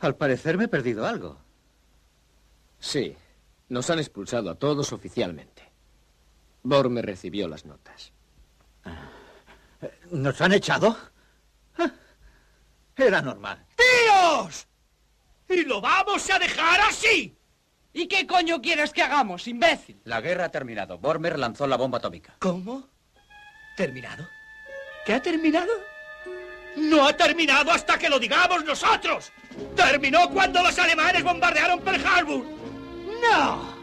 Al parecer me he perdido algo. Sí, nos han expulsado a todos oficialmente. Borme recibió las notas. ¿Nos han echado? Ah, Era normal. ¡Tíos! ¡Y lo vamos a dejar así! ¿Y qué coño quieres que hagamos, imbécil? La guerra ha terminado. Bormer lanzó la bomba atómica. ¿Cómo? ¿Terminado? ¿Qué ha terminado? No ha terminado hasta que lo digamos nosotros. Terminó cuando los alemanes bombardearon Pearl Harbor. ¡No!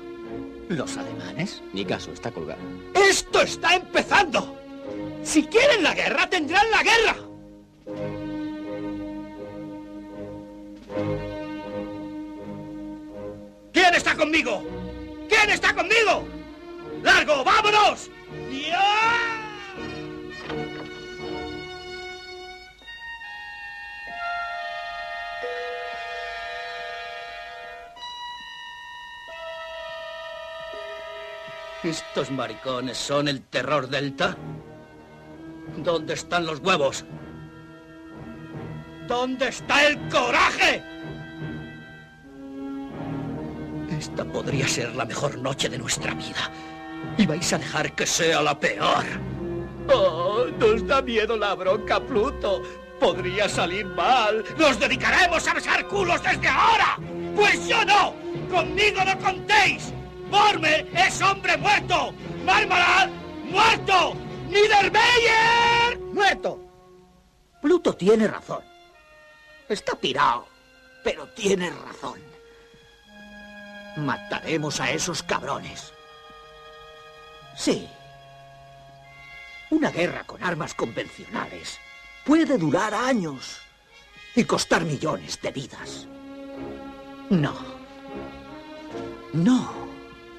¿Los alemanes? Ni caso, está colgado. ¡Esto está empezando! Si quieren la guerra, tendrán la guerra. ¿Quién está conmigo? ¿Quién está conmigo? ¡Largo, vámonos! ¡Ya! ¿Estos maricones son el terror delta? ¿Dónde están los huevos? ¿Dónde está el coraje? Esta podría ser la mejor noche de nuestra vida. Y vais a dejar que sea la peor. Oh, nos da miedo la bronca, Pluto. Podría salir mal. Nos dedicaremos a besar culos desde ahora. Pues yo no. Conmigo no contéis. Borme es hombre muerto. Marmalad, muerto. Niedermeyer, muerto. Pluto tiene razón. Está pirado, pero tiene razón. Mataremos a esos cabrones. Sí. Una guerra con armas convencionales puede durar años y costar millones de vidas. No. No.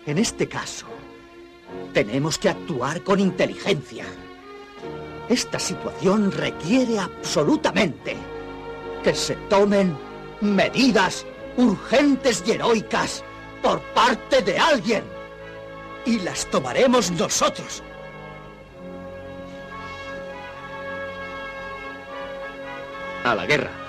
En este caso, tenemos que actuar con inteligencia. Esta situación requiere absolutamente que se tomen medidas urgentes y heroicas por parte de alguien. Y las tomaremos nosotros. A la guerra.